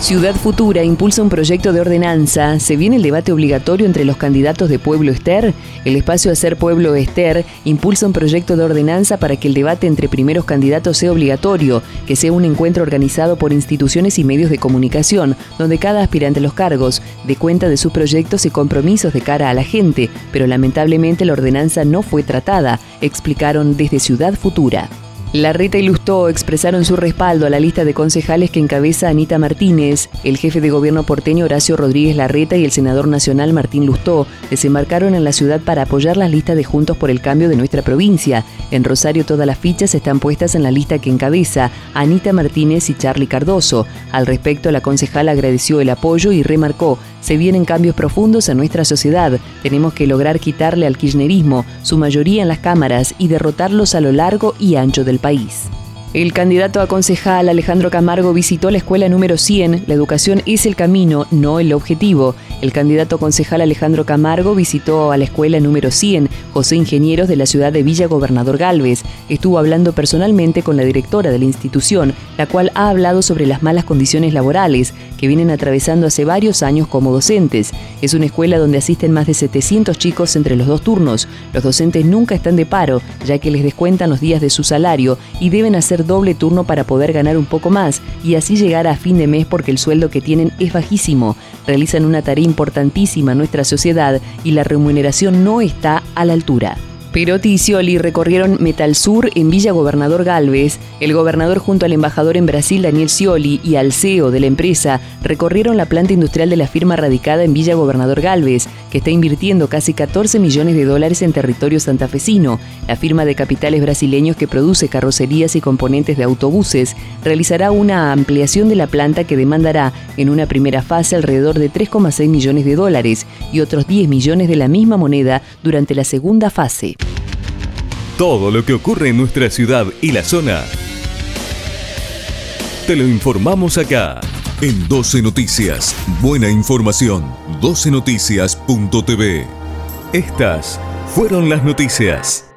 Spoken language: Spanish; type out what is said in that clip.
Ciudad Futura impulsa un proyecto de ordenanza. ¿Se viene el debate obligatorio entre los candidatos de Pueblo Ester? El espacio Hacer Pueblo Ester impulsa un proyecto de ordenanza para que el debate entre primeros candidatos sea obligatorio, que sea un encuentro organizado por instituciones y medios de comunicación, donde cada aspirante a los cargos dé cuenta de sus proyectos y compromisos de cara a la gente, pero lamentablemente la ordenanza no fue tratada, explicaron desde Ciudad Futura. Larreta y Lustó expresaron su respaldo a la lista de concejales que encabeza Anita Martínez. El jefe de gobierno porteño Horacio Rodríguez Larreta y el senador nacional Martín Lustó desembarcaron en la ciudad para apoyar las listas de Juntos por el Cambio de nuestra provincia. En Rosario todas las fichas están puestas en la lista que encabeza Anita Martínez y Charlie Cardoso. Al respecto, la concejal agradeció el apoyo y remarcó, se vienen cambios profundos en nuestra sociedad. Tenemos que lograr quitarle al kirchnerismo su mayoría en las cámaras y derrotarlos a lo largo y ancho del país. El candidato a concejal Alejandro Camargo visitó la escuela número 100. La educación es el camino, no el objetivo. El candidato concejal Alejandro Camargo visitó a la escuela número 100, José Ingenieros de la ciudad de Villa Gobernador Galvez. Estuvo hablando personalmente con la directora de la institución, la cual ha hablado sobre las malas condiciones laborales que vienen atravesando hace varios años como docentes. Es una escuela donde asisten más de 700 chicos entre los dos turnos. Los docentes nunca están de paro, ya que les descuentan los días de su salario y deben doble turno para poder ganar un poco más y así llegar a fin de mes porque el sueldo que tienen es bajísimo. Realizan una tarea importantísima en nuestra sociedad y la remuneración no está a la altura. Perotti y Scioli recorrieron Metal Sur en Villa Gobernador Galvez. El gobernador junto al embajador en Brasil Daniel Scioli y al CEO de la empresa recorrieron la planta industrial de la firma radicada en Villa Gobernador Galvez, que está invirtiendo casi 14 millones de dólares en territorio santafesino. La firma de capitales brasileños que produce carrocerías y componentes de autobuses realizará una ampliación de la planta que demandará en una primera fase alrededor de 3,6 millones de dólares y otros 10 millones de la misma moneda durante la segunda fase. Todo lo que ocurre en nuestra ciudad y la zona. Te lo informamos acá. En 12 Noticias. Buena información. 12noticias.tv. Estas fueron las noticias.